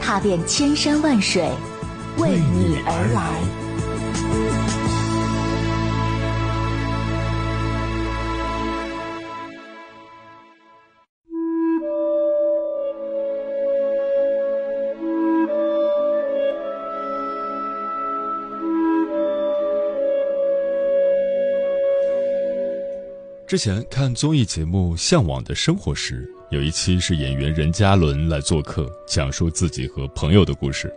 踏遍千山万水，为你而来。之前看综艺节目《向往的生活》时，有一期是演员任嘉伦来做客，讲述自己和朋友的故事。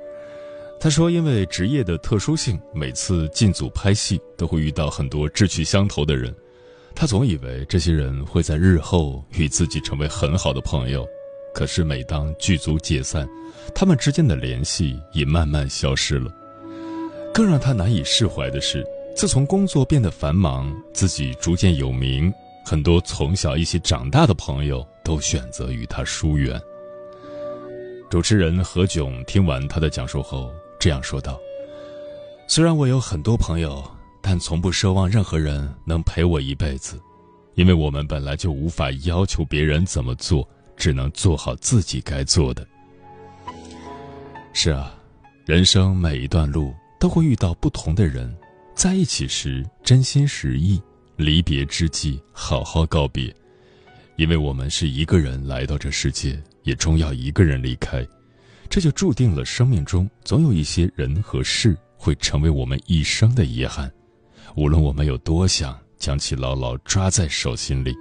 他说，因为职业的特殊性，每次进组拍戏都会遇到很多志趣相投的人。他总以为这些人会在日后与自己成为很好的朋友，可是每当剧组解散，他们之间的联系也慢慢消失了。更让他难以释怀的是，自从工作变得繁忙，自己逐渐有名。很多从小一起长大的朋友都选择与他疏远。主持人何炅听完他的讲述后这样说道：“虽然我有很多朋友，但从不奢望任何人能陪我一辈子，因为我们本来就无法要求别人怎么做，只能做好自己该做的。”是啊，人生每一段路都会遇到不同的人，在一起时真心实意。离别之际，好好告别，因为我们是一个人来到这世界，也终要一个人离开，这就注定了生命中总有一些人和事会成为我们一生的遗憾，无论我们有多想将其牢牢抓在手心里。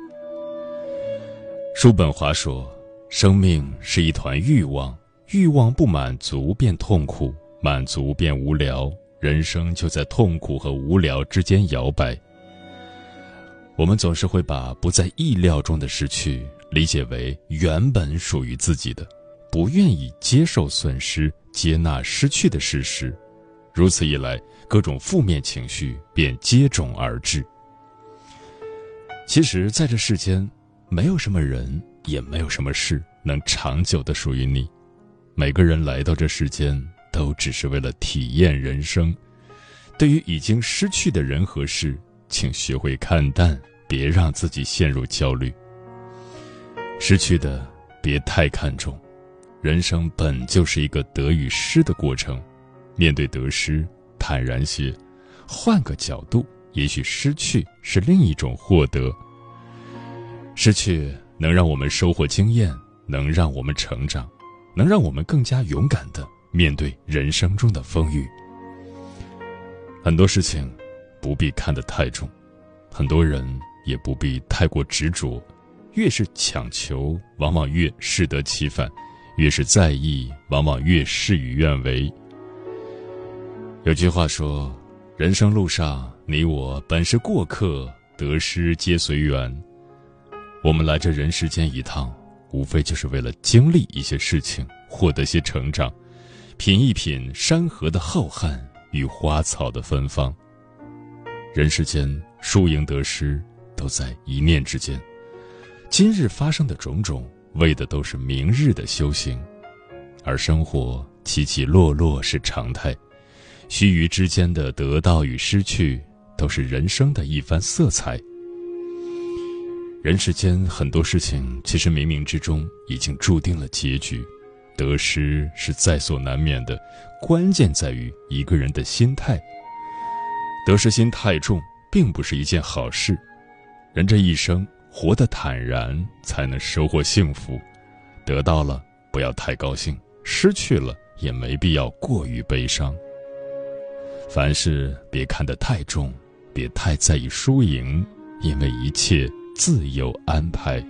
叔本华说：“生命是一团欲望，欲望不满足便痛苦，满足便无聊，人生就在痛苦和无聊之间摇摆。”我们总是会把不在意料中的失去理解为原本属于自己的，不愿意接受损失、接纳失去的事实，如此一来，各种负面情绪便接踵而至。其实，在这世间，没有什么人，也没有什么事能长久的属于你。每个人来到这世间，都只是为了体验人生。对于已经失去的人和事，请学会看淡，别让自己陷入焦虑。失去的别太看重，人生本就是一个得与失的过程，面对得失坦然些，换个角度，也许失去是另一种获得。失去能让我们收获经验，能让我们成长，能让我们更加勇敢的面对人生中的风雨。很多事情。不必看得太重，很多人也不必太过执着。越是强求，往往越适得其反；越是在意，往往越事与愿违。有句话说：“人生路上，你我本是过客，得失皆随缘。”我们来这人世间一趟，无非就是为了经历一些事情，获得些成长，品一品山河的浩瀚与花草的芬芳。人世间输赢得失，都在一念之间。今日发生的种种，为的都是明日的修行。而生活起起落落是常态，须臾之间的得到与失去，都是人生的一番色彩。人世间很多事情，其实冥冥之中已经注定了结局，得失是在所难免的，关键在于一个人的心态。得失心太重，并不是一件好事。人这一生活得坦然，才能收获幸福。得到了不要太高兴，失去了也没必要过于悲伤。凡事别看得太重，别太在意输赢，因为一切自有安排。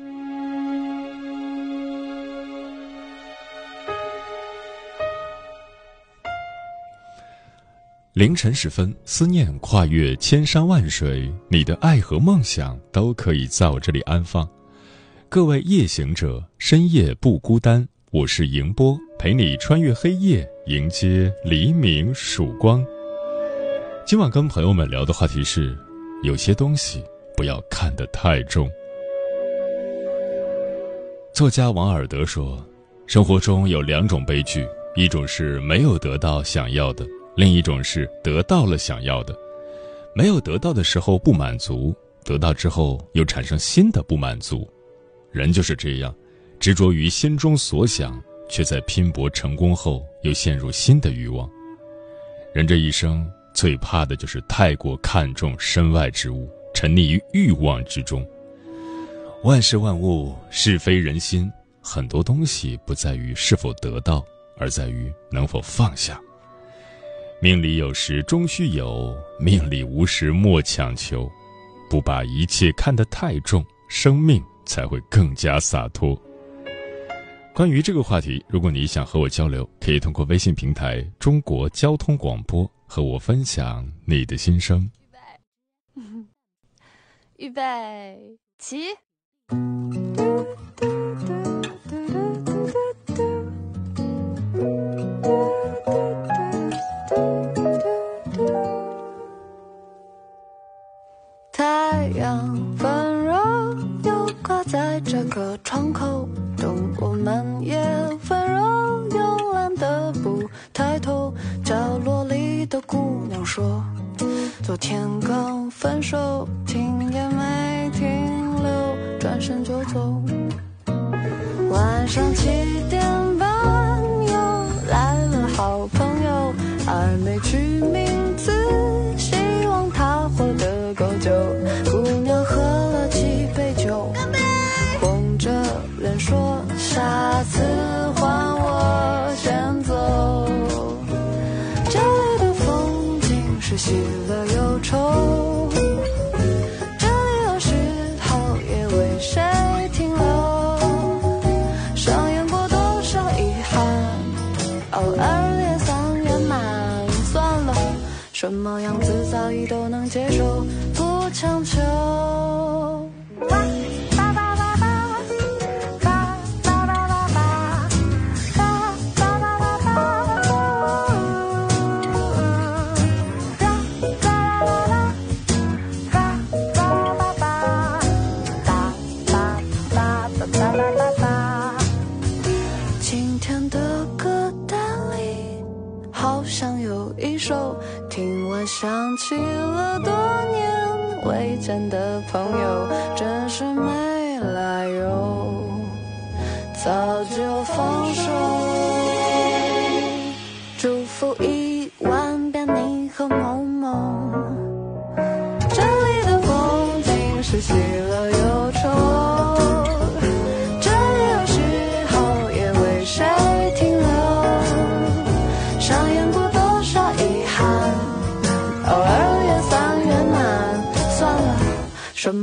凌晨时分，思念跨越千山万水，你的爱和梦想都可以在我这里安放。各位夜行者，深夜不孤单，我是迎波，陪你穿越黑夜，迎接黎明曙光。今晚跟朋友们聊的话题是：有些东西不要看得太重。作家王尔德说，生活中有两种悲剧，一种是没有得到想要的，另一种是得到了想要的。没有得到的时候不满足，得到之后又产生新的不满足。人就是这样，执着于心中所想，却在拼搏成功后又陷入新的欲望。人这一生最怕的就是太过看重身外之物，沉溺于欲望之中。万事万物，是非人心，很多东西不在于是否得到，而在于能否放下。命里有时终须有，命里无时莫强求。不把一切看得太重，生命才会更加洒脱。关于这个话题，如果你想和我交流，可以通过微信平台“中国交通广播”和我分享你的心声。预备，预备，起。个窗口，等我们也温柔又懒得不抬头。角落里的姑娘说，昨天刚分手，停也没停留。转身就走。晚上七点半又来了好朋友，还没去想起了多年未见的朋友，真是没来由，早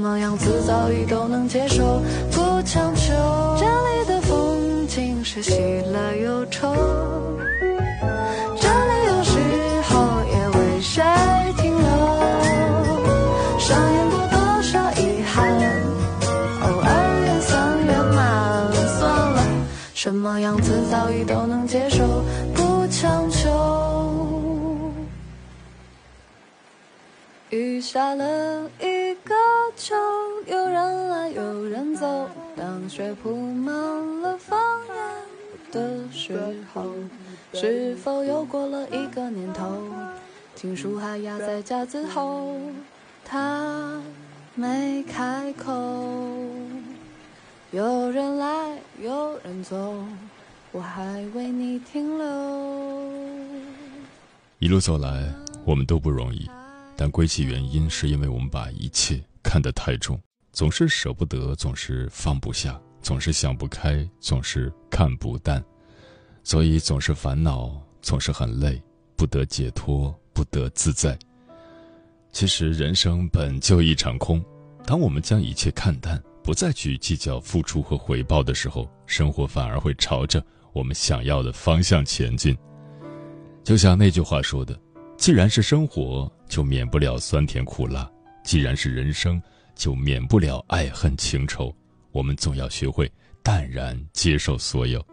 么样子早已都能接受，不强求。这里的风景是喜乐忧愁，这里有时候也为谁停留。上演过多少遗憾，偶尔也算圆满。算了，什么样子早已都能接受，不强求。雨下了秋，有人来有人走。当雪铺满了房檐的时候，是否又过了一个年头？情书还压在夹子后，他没开口。有人来有人走，我还为你停留。一路走来，我们都不容易。但归其原因，是因为我们把一切看得太重，总是舍不得，总是放不下，总是想不开，总是看不淡，所以总是烦恼，总是很累，不得解脱，不得自在。其实人生本就一场空，当我们将一切看淡，不再去计较付出和回报的时候，生活反而会朝着我们想要的方向前进。就像那句话说的。既然是生活，就免不了酸甜苦辣；既然是人生，就免不了爱恨情仇。我们总要学会淡然接受所有。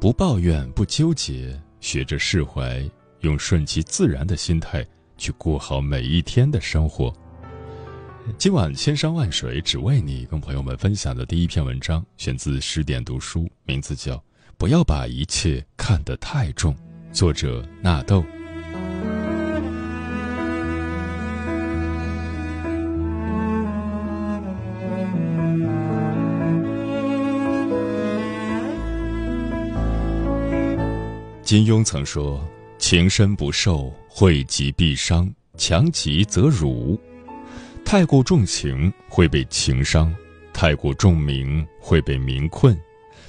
不抱怨，不纠结，学着释怀，用顺其自然的心态去过好每一天的生活。今晚千山万水只为你，跟朋友们分享的第一篇文章，选自十点读书，名字叫《不要把一切看得太重》，作者纳豆。金庸曾说：“情深不寿，惠及必伤；强极则辱。太过重情会被情伤，太过重名会被名困，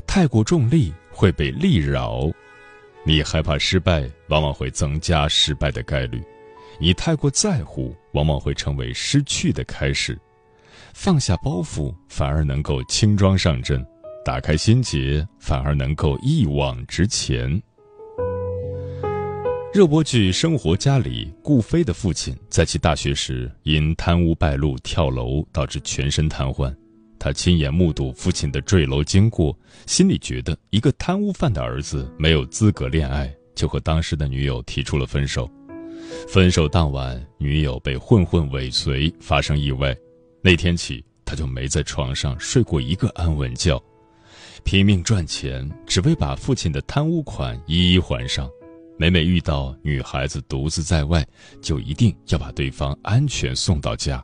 太过重利会被利扰。你害怕失败，往往会增加失败的概率；你太过在乎，往往会成为失去的开始。放下包袱，反而能够轻装上阵；打开心结，反而能够一往直前。”热播剧《生活家》里，顾飞的父亲在其大学时因贪污败露跳楼，导致全身瘫痪。他亲眼目睹父亲的坠楼经过，心里觉得一个贪污犯的儿子没有资格恋爱，就和当时的女友提出了分手。分手当晚，女友被混混尾随，发生意外。那天起，他就没在床上睡过一个安稳觉，拼命赚钱，只为把父亲的贪污款一一还上。每每遇到女孩子独自在外，就一定要把对方安全送到家。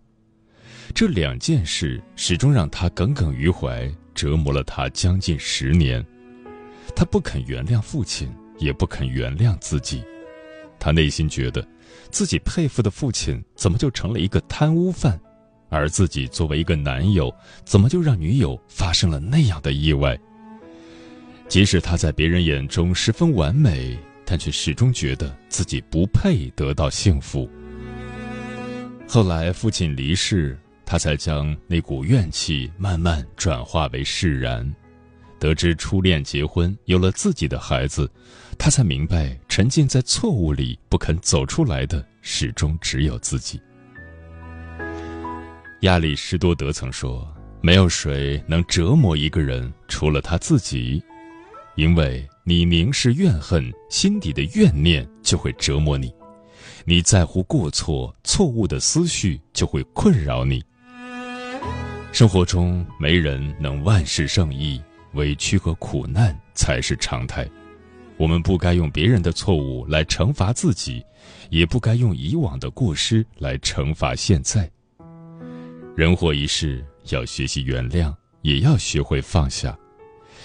这两件事始终让他耿耿于怀，折磨了他将近十年。他不肯原谅父亲，也不肯原谅自己。他内心觉得，自己佩服的父亲怎么就成了一个贪污犯，而自己作为一个男友，怎么就让女友发生了那样的意外？即使他在别人眼中十分完美。但却始终觉得自己不配得到幸福。后来父亲离世，他才将那股怨气慢慢转化为释然。得知初恋结婚，有了自己的孩子，他才明白，沉浸在错误里不肯走出来的，始终只有自己。亚里士多德曾说：“没有谁能折磨一个人，除了他自己。”因为你凝视怨恨，心底的怨念就会折磨你；你在乎过错，错误的思绪就会困扰你。生活中没人能万事胜意，委屈和苦难才是常态。我们不该用别人的错误来惩罚自己，也不该用以往的过失来惩罚现在。人活一世，要学习原谅，也要学会放下。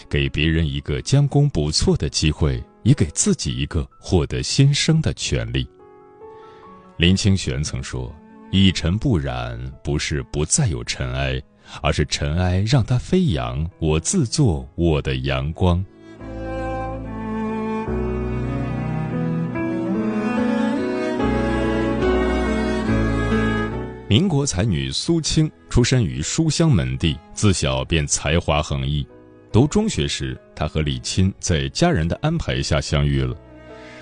给别人一个将功补错的机会，也给自己一个获得新生的权利。林清玄曾说：“一尘不染，不是不再有尘埃，而是尘埃让它飞扬，我自作我的阳光。”民国才女苏青出身于书香门第，自小便才华横溢。读中学时，他和李钦在家人的安排下相遇了。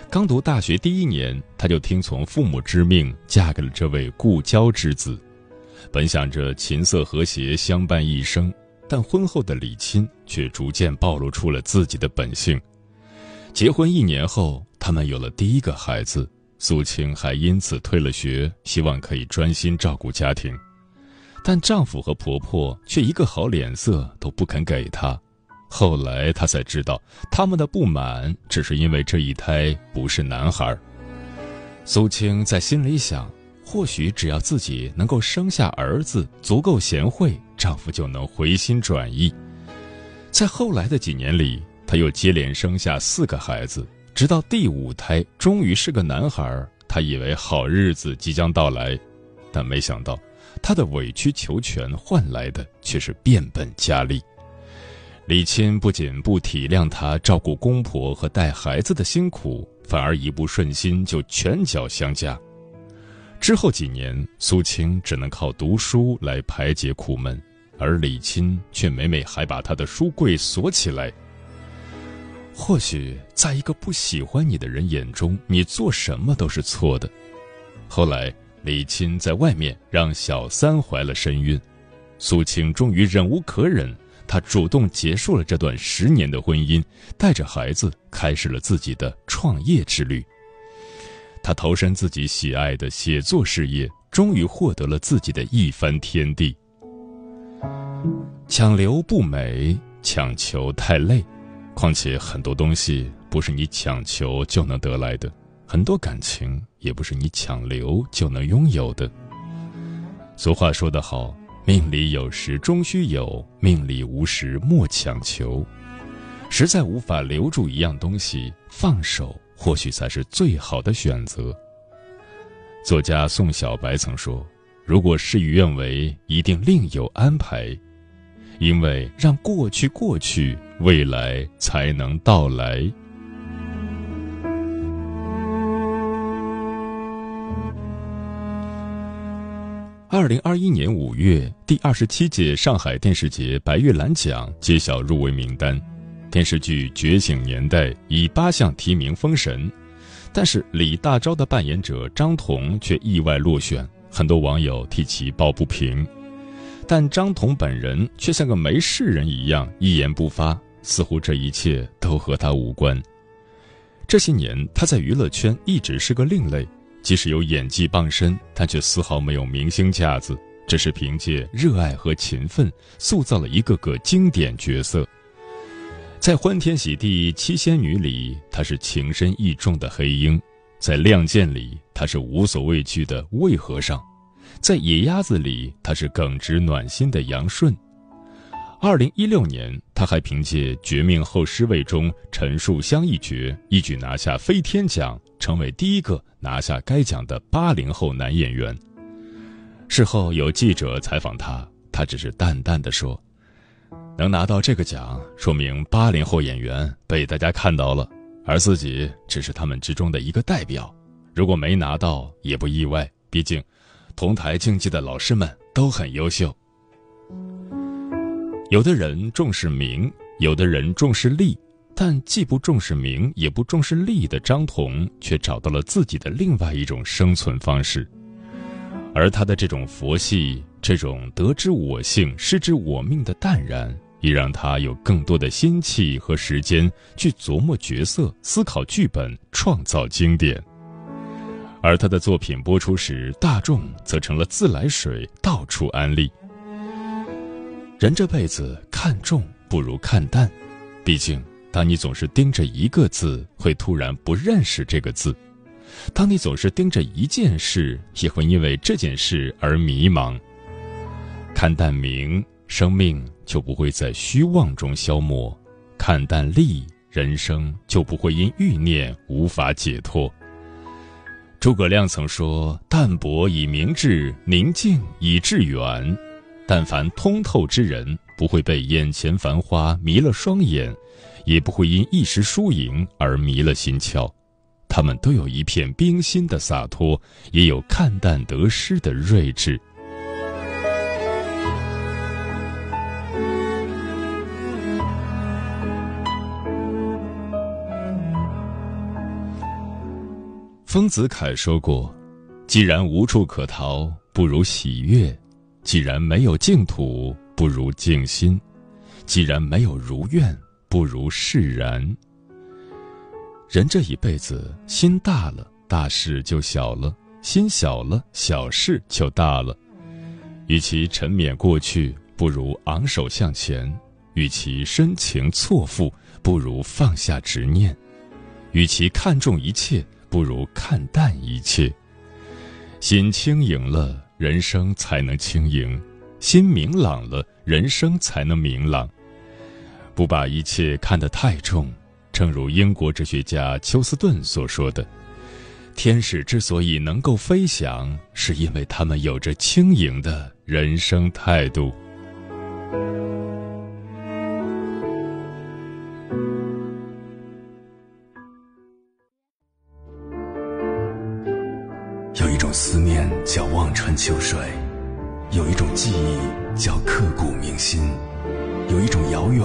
刚读大学第一年，他就听从父母之命，嫁给了这位故交之子。本想着琴瑟和谐相伴一生，但婚后的李钦却逐渐暴露出了自己的本性。结婚一年后，他们有了第一个孩子，苏青还因此退了学，希望可以专心照顾家庭。但丈夫和婆婆却一个好脸色都不肯给她。后来他才知道，他们的不满只是因为这一胎不是男孩。苏青在心里想，或许只要自己能够生下儿子，足够贤惠，丈夫就能回心转意。在后来的几年里，她又接连生下四个孩子，直到第五胎终于是个男孩，她以为好日子即将到来，但没想到，她的委曲求全换来的却是变本加厉。李钦不仅不体谅她照顾公婆和带孩子的辛苦，反而一不顺心就拳脚相加。之后几年，苏青只能靠读书来排解苦闷，而李钦却每每还把他的书柜锁起来。或许，在一个不喜欢你的人眼中，你做什么都是错的。后来，李钦在外面让小三怀了身孕，苏青终于忍无可忍。她主动结束了这段十年的婚姻，带着孩子开始了自己的创业之旅。她投身自己喜爱的写作事业，终于获得了自己的一番天地。强留不美，强求太累。况且很多东西不是你强求就能得来的，很多感情也不是你强留就能拥有的。俗话说得好，命里有时终须有，命里无时莫强求。实在无法留住一样东西，放手或许才是最好的选择。作家宋小白曾说：“如果事与愿违，一定另有安排。”因为让过去过去，未来才能到来。二零二一年五月，第二十七届上海电视节白玉兰奖揭晓入围名单，电视剧《觉醒年代》以八项提名封神，但是李大钊的扮演者张彤却意外落选，很多网友替其抱不平。但张彤本人却像个没事人一样，一言不发，似乎这一切都和他无关。这些年，他在娱乐圈一直是个另类，即使有演技傍身，但却丝毫没有明星架子，只是凭借热爱和勤奋，塑造了一个个经典角色。在《欢天喜地七仙女》里，她是情深意重的黑鹰；在《亮剑》里，她是无所畏惧的魏和尚。在野鸭子里，他是耿直暖心的杨顺。二零一六年，他还凭借《绝命后尸位》中陈树香一角，一举拿下飞天奖，成为第一个拿下该奖的八零后男演员。事后有记者采访他，他只是淡淡的说：“能拿到这个奖，说明八零后演员被大家看到了，而自己只是他们之中的一个代表。如果没拿到，也不意外，毕竟。”同台竞技的老师们都很优秀。有的人重视名，有的人重视利，但既不重视名，也不重视利的张彤，却找到了自己的另外一种生存方式。而他的这种佛系，这种得之我幸，失之我命的淡然，也让他有更多的心气和时间去琢磨角色、思考剧本、创造经典。而他的作品播出时，大众则成了自来水，到处安利。人这辈子看重不如看淡，毕竟当你总是盯着一个字，会突然不认识这个字；当你总是盯着一件事，也会因为这件事而迷茫。看淡名，生命就不会在虚妄中消磨；看淡利，人生就不会因欲念无法解脱。诸葛亮曾说：“淡泊以明志，宁静以致远。但凡通透之人，不会被眼前繁花迷了双眼，也不会因一时输赢而迷了心窍。他们都有一片冰心的洒脱，也有看淡得失的睿智。”丰子恺说过：“既然无处可逃，不如喜悦；既然没有净土，不如静心；既然没有如愿，不如释然。人这一辈子，心大了，大事就小了；心小了，小事就大了。与其沉湎过去，不如昂首向前；与其深情错付，不如放下执念；与其看重一切。”不如看淡一切，心轻盈了，人生才能轻盈；心明朗了，人生才能明朗。不把一切看得太重，正如英国哲学家休斯顿所说的：“天使之所以能够飞翔，是因为他们有着轻盈的人生态度。”有一种思念叫望穿秋水，有一种记忆叫刻骨铭心，有一种遥远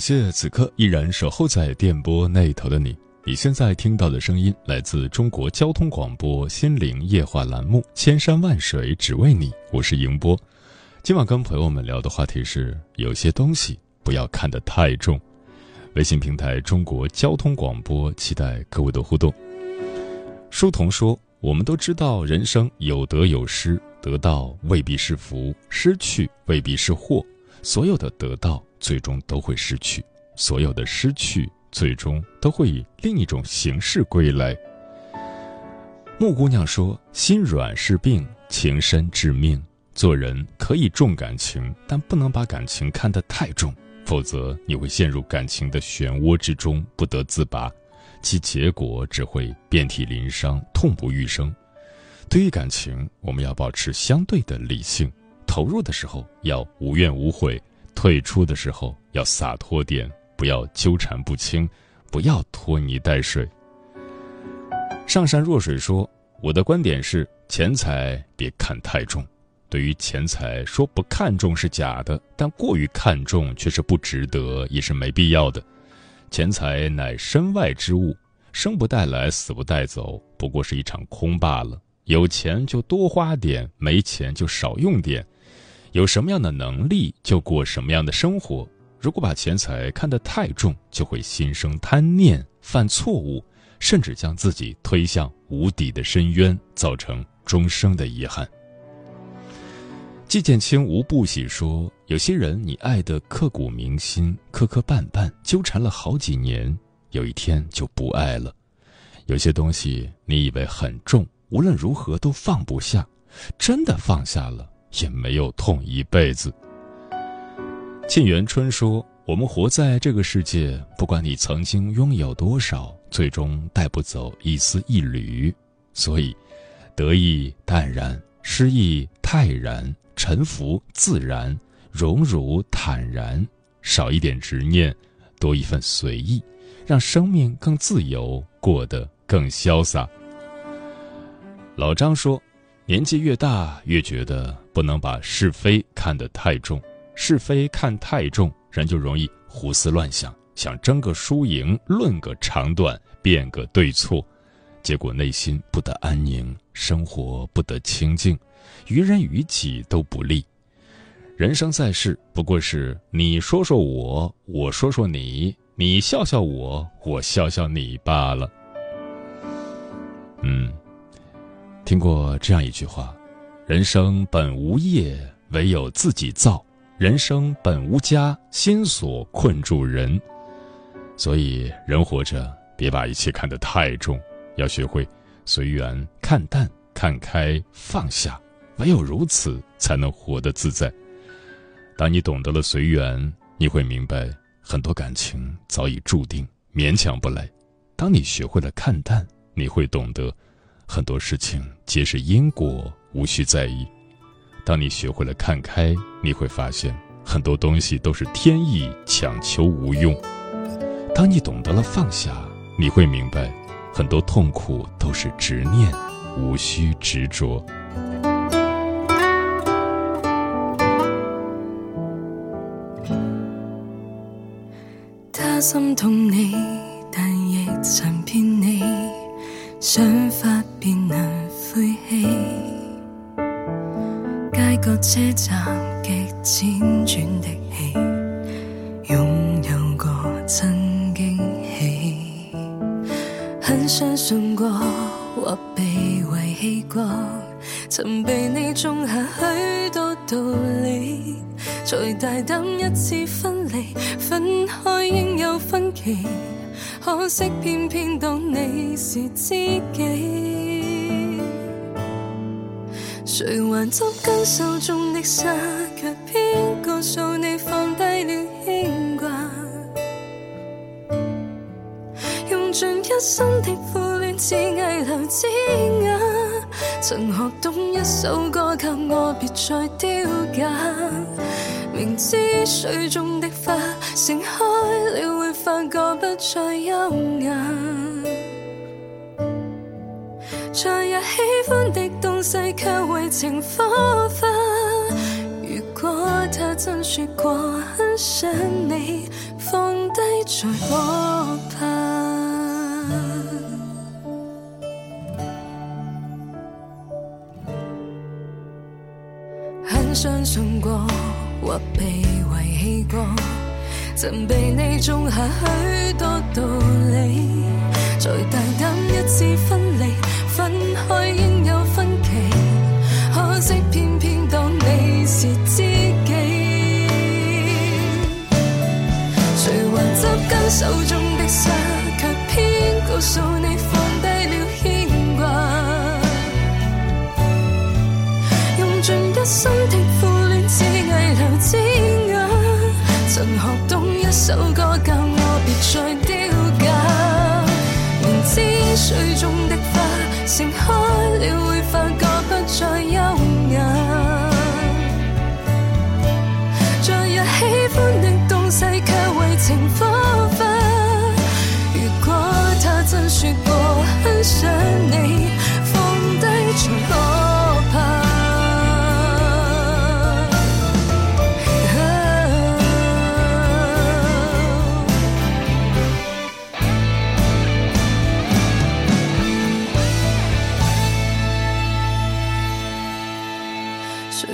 谢此刻依然守候在电波那头的你。你现在听到的声音来自中国交通广播心灵夜话栏目《千山万水只为你》，我是迎波。今晚跟朋友们聊的话题是：有些东西不要看得太重。微信平台中国交通广播，期待各位的互动。书童说：“我们都知道，人生有得有失，得到未必是福，失去未必是祸。所有的得到。”最终都会失去，所有的失去最终都会以另一种形式归来。木姑娘说：“心软是病，情深致命。做人可以重感情，但不能把感情看得太重，否则你会陷入感情的漩涡之中不得自拔，其结果只会遍体鳞伤、痛不欲生。对于感情，我们要保持相对的理性，投入的时候要无怨无悔。”退出的时候要洒脱点，不要纠缠不清，不要拖泥带水。上善若水说：“我的观点是，钱财别看太重。对于钱财，说不看重是假的，但过于看重却是不值得，也是没必要的。钱财乃身外之物，生不带来，死不带走，不过是一场空罢了。有钱就多花点，没钱就少用点。”有什么样的能力就过什么样的生活。如果把钱财看得太重，就会心生贪念，犯错误，甚至将自己推向无底的深渊，造成终生的遗憾。季建清无不喜说：“有些人你爱的刻骨铭心，磕磕绊绊，纠缠了好几年，有一天就不爱了。有些东西你以为很重，无论如何都放不下，真的放下了。”也没有痛一辈子。沁园春说：“我们活在这个世界，不管你曾经拥有多少，最终带不走一丝一缕。所以，得意淡然，失意泰然，沉浮自然，荣辱坦然，少一点执念，多一份随意，让生命更自由，过得更潇洒。”老张说。年纪越大，越觉得不能把是非看得太重。是非看太重，人就容易胡思乱想，想争个输赢，论个长短，辩个对错，结果内心不得安宁，生活不得清静，于人于己都不利。人生在世，不过是你说说我，我说说你，你笑笑我，我笑笑你罢了。嗯。听过这样一句话：“人生本无业，唯有自己造；人生本无家，心所困住人。”所以，人活着别把一切看得太重，要学会随缘、看淡、看开、放下。唯有如此，才能活得自在。当你懂得了随缘，你会明白很多感情早已注定，勉强不来；当你学会了看淡，你会懂得。很多事情皆是因果，无需在意。当你学会了看开，你会发现很多东西都是天意，强求无用。当你懂得了放下，你会明白很多痛苦都是执念，无需执着。他心痛你，但亦曾骗你，想法。便能灰气，街角车站极辗转的戏，拥有过真惊喜。很相信过或被遗弃过，曾被你种下许多道理，再大胆一次分离，分开应有分歧。可惜偏偏当你是知己，谁还捉紧手中的沙，却偏告诉你放低了牵挂。用尽一生的苦恋，只为留枝桠。曾学懂一首歌，给我别再丢假。明知水中的花盛开了，会发觉不再优雅。昨日喜欢的东西，却为情火化。如果他真说过很想你，放低才可怕，很相信过或被遗弃过，曾被你种下许多道理，再大胆一次，分告诉你放低了牵挂。用尽一生的苦恋，只危留枝桠。曾学懂一首歌，教我别再丢架。明知水中的花盛开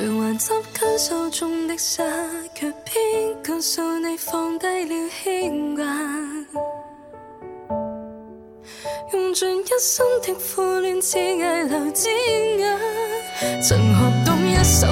谁还执紧手中的沙，却偏告诉你放低了牵挂。用尽一生的苦恋，只危留枝桠。曾学懂一首